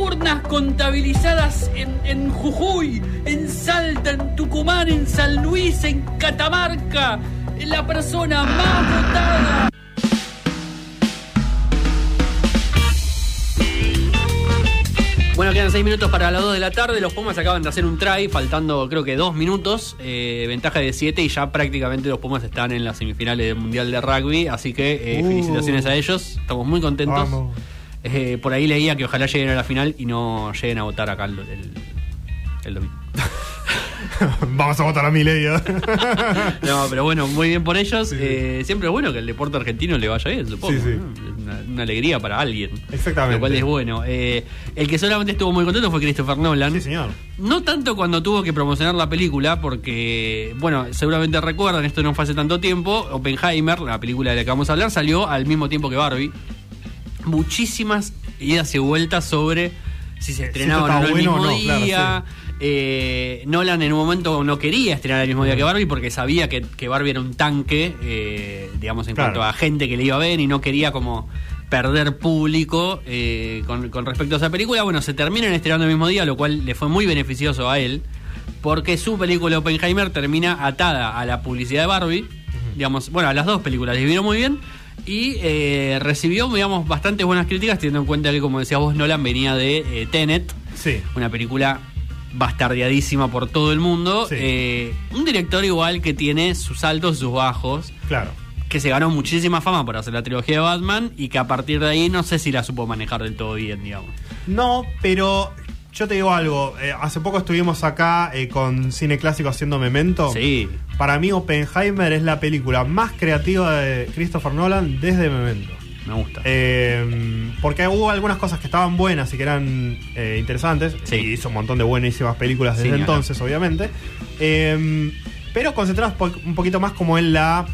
urnas contabilizadas en, en, Jujuy, en Salta, en Tucumán, en San Luis, en Catamarca, la persona más votada. Bueno, quedan seis minutos para las 2 de la tarde. Los Pumas acaban de hacer un try, faltando creo que dos minutos. Eh, ventaja de 7 y ya prácticamente los Pumas están en las semifinales del Mundial de Rugby. Así que eh, uh. felicitaciones a ellos. Estamos muy contentos. Eh, por ahí leía que ojalá lleguen a la final y no lleguen a votar acá el, el, el domingo. Vamos a votar a mi ley. no, pero bueno, muy bien por ellos. Eh, siempre es bueno que el deporte argentino le vaya bien, supongo. Sí, una, alegría para alguien. Exactamente. Lo cual es bueno. Eh, el que solamente estuvo muy contento fue Christopher Nolan. Sí, señor. No tanto cuando tuvo que promocionar la película, porque, bueno, seguramente recuerdan, esto no fue hace tanto tiempo. Oppenheimer, la película de la que vamos a hablar, salió al mismo tiempo que Barbie. Muchísimas idas y vueltas sobre si se estrenaba el mismo día. Eh, Nolan en un momento no quería estrenar el mismo día que Barbie porque sabía que, Barbie era un tanque, eh, digamos, en cuanto a gente que le iba a ver y no quería como perder público eh, con, respecto a esa película. Bueno, se terminan estrenando el mismo día, lo cual le fue muy beneficioso a él, porque su película Oppenheimer termina atada a la publicidad de Barbie. Digamos, bueno, a las dos películas les vino muy bien. Y recibió, digamos, bastantes buenas críticas, teniendo en cuenta que, como decías vos, Nolan venía de Tenet, sí. una película bastardeadísima por todo el mundo. Eh, un director igual que tiene sus altos y sus bajos. Claro. Que se ganó muchísima fama por hacer la trilogía de Batman y que a partir de ahí no sé si la supo manejar del todo bien, digamos. No, pero yo te digo algo. Eh, hace poco estuvimos acá eh, con Cine Clásico haciendo Memento. Sí. Para mí, Oppenheimer es la película más creativa de Christopher Nolan desde Memento me gusta. Eh, porque hubo algunas cosas que estaban buenas y que eran eh, interesantes. Sí. Y hizo un montón de buenísimas películas desde entonces, obviamente. Eh, pero concentradas un poquito más como en la.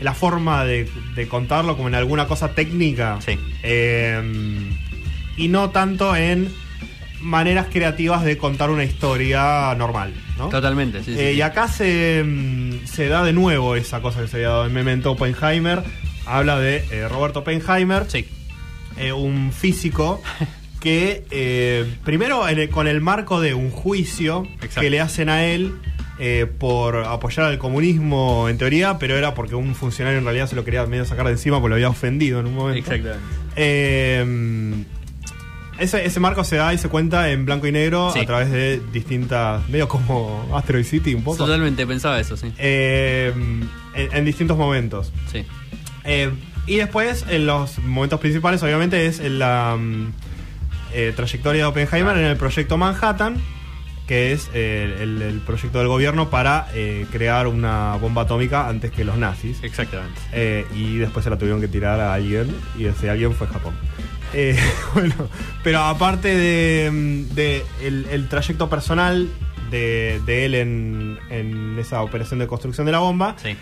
la forma de, contarlo, como en alguna cosa técnica. Sí. Y no tanto en maneras creativas de contar una historia normal. ¿no? Totalmente, sí, Y acá se, mm, se da de nuevo esa cosa que se había dado en Memento Oppenheimer habla de eh, Roberto Oppenheimer, sí. Eh, un físico que eh, primero con el marco de un juicio que le hacen a él por apoyar al comunismo en teoría, pero era porque un funcionario en realidad se lo quería medio sacar de encima porque lo había ofendido en un momento. Exactamente. Ese, ese, marco se da y se cuenta en blanco y negro a través de distintas. medio como Asteroid City, un poco. Totalmente, pensaba eso, sí. en, en, distintos momentos. Sí. Eh, y después, en los momentos principales, obviamente, es en la mm, eh, trayectoria de Oppenheimer en el proyecto Manhattan, que es eh, el, proyecto del gobierno para crear una bomba atómica antes que los nazis. Exactamente. y después se la tuvieron que tirar a alguien, y ese alguien fue Japón. bueno, pero aparte de, el, trayecto personal de, él en, en, esa operación de construcción de la bomba, sí.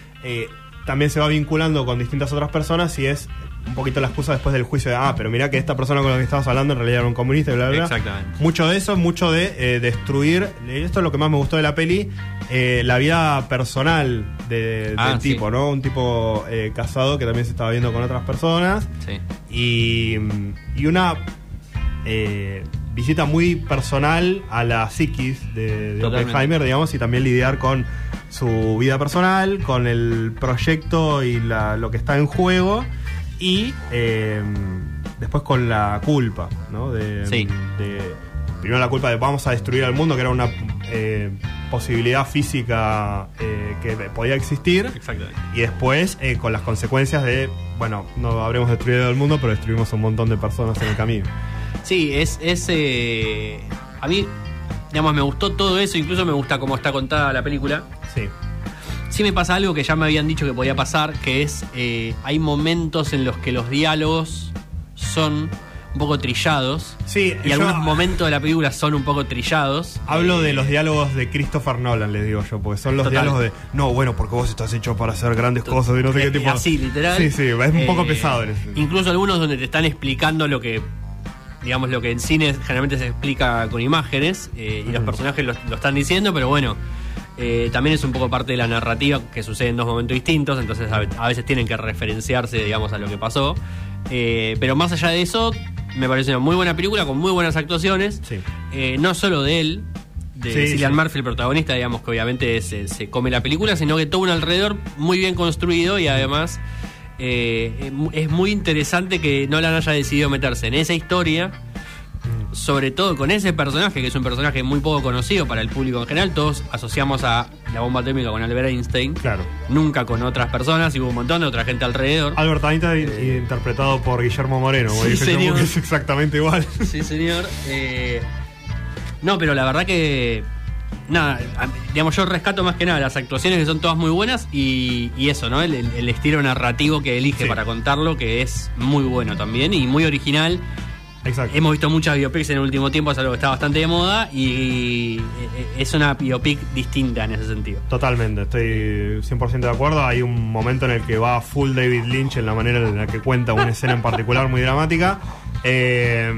también se va vinculando con distintas otras personas y es un poquito la excusa después del juicio de, ah, pero mira que esta persona con la que estabas hablando en realidad era un comunista y bla, bla, Exactamente. Mucho de eso, mucho de eh, destruir, esto es lo que más me gustó de la peli, eh, la vida personal de, ah, del tipo, ¿no? Un tipo eh, casado que también se estaba viendo con otras personas. Sí. Y, y una visita muy personal a la psiquis de, de Oppenheimer, digamos, y también lidiar con su vida personal, con el proyecto y lo que está en juego y eh, después con la culpa, ¿no? De, primero la culpa de vamos a destruir al mundo, que era una eh, posibilidad física eh, que podía existir. Y después con las consecuencias de, bueno, no habremos destruido el mundo, pero destruimos un montón de personas en el camino. Sí, es... es a mí digamos, me gustó todo eso, incluso me gusta cómo está contada la película. Sí. Sí me pasa algo que ya me habían dicho que podía pasar, que es, eh, hay momentos en los que los diálogos son un poco trillados. Sí, y yo- algunos momentos de la película son un poco trillados. Hablo Eh, de los diálogos de Christopher Nolan, les digo yo, porque son los Total. diálogos de, no, bueno, porque vos estás hecho para hacer grandes cosas y no sé qué eh, tipo. Así, literal. Sí, sí, es un poco Eh, pesado en ese. Incluso algunos donde te están explicando lo que, digamos, lo que en cine generalmente se explica con imágenes eh, y los personajes lo, lo están diciendo, pero bueno, eh, también es un poco parte de la narrativa que sucede en dos momentos distintos, entonces a, ve- a veces tienen que referenciarse, digamos, a lo que pasó. Eh, pero más allá de eso, me parece una muy buena película con muy buenas actuaciones. Sí. Eh, no solo de él, de Sí, Cillian sí. Murphy, el protagonista, digamos que obviamente se, se come la película, sino que todo un alrededor muy bien construido y además eh, es muy interesante que Nolan haya decidido meterse en esa historia, sobre todo con ese personaje, que es un personaje muy poco conocido para el público en general. Todos asociamos a la bomba atómica con Albert Einstein, Claro. nunca con otras personas, y hubo un montón de otra gente alrededor. Albert Einstein interpretado por Guillermo Moreno, Sí, señor. que es exactamente igual. Sí, señor. Eh, no, pero la verdad que. Nada, digamos, yo rescato más que nada las actuaciones que son todas muy buenas y, y eso, ¿no? El, el- el estilo narrativo que elige Sí. para contarlo, que es muy bueno también y muy original. Exacto. Hemos visto muchas biopics en el último tiempo, es algo que está bastante de moda y es una biopic distinta en ese sentido. Totalmente, estoy 100% de acuerdo. Hay un momento en el que va full David Lynch en la manera en la que cuenta una escena en particular muy dramática. Eh,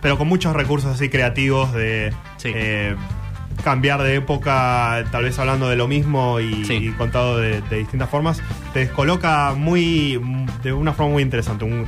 pero con muchos recursos así creativos de Sí. eh, cambiar de época, tal vez hablando de lo mismo y, Sí. y contado de, de distintas formas. Te descoloca muy de una forma muy interesante. Un-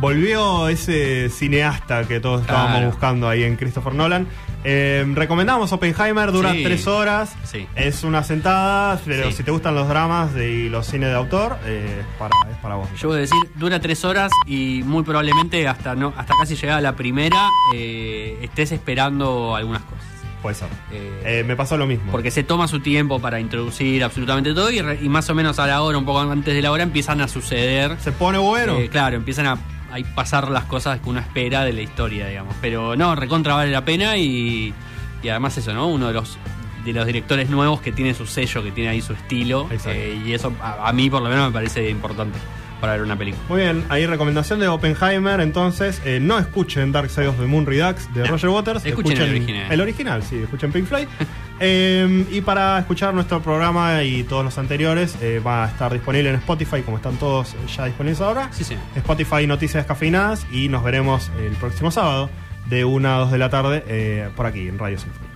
volvió ese cineasta que todos estábamos buscando ahí en Christopher Nolan. Eh, recomendamos Oppenheimer, dura Sí. tres horas. Sí. Es una sentada, pero Sí. si te gustan los dramas de- y los cines de autor, eh, es, para, es para vos. Yo voy a decir, dura tres horas y muy probablemente hasta no hasta casi llegada la primera eh, estés esperando algunas cosas. Puede ser. Me pasó lo mismo. Porque se toma su tiempo para introducir absolutamente todo y, re- y más o menos a la hora, un poco antes de la hora, empiezan a suceder. se pone bueno. claro, empiezan a, a pasar las cosas que uno espera de la historia, digamos. Pero no, recontra vale la pena y, y además eso, ¿no? Uno de los de los directores nuevos que tiene su sello, que tiene ahí su estilo. Eh, y eso a, a mí por lo menos me parece importante para ver una película. Muy bien, ahí recomendación de Oppenheimer. Entonces, eh, no escuchen Dark Side of the Moon Redux de Roger Waters. Escuchen el original. El original, sí, escuchen Pink Floyd. Eh, y para escuchar nuestro programa y todos los anteriores, eh, va a estar disponible en Spotify, como están todos ya disponibles ahora. Sí, sí. Spotify Noticias Descafeinadas. Y nos veremos el próximo sábado de 1 a 2 de la tarde eh, por aquí en Radio Sinfónica.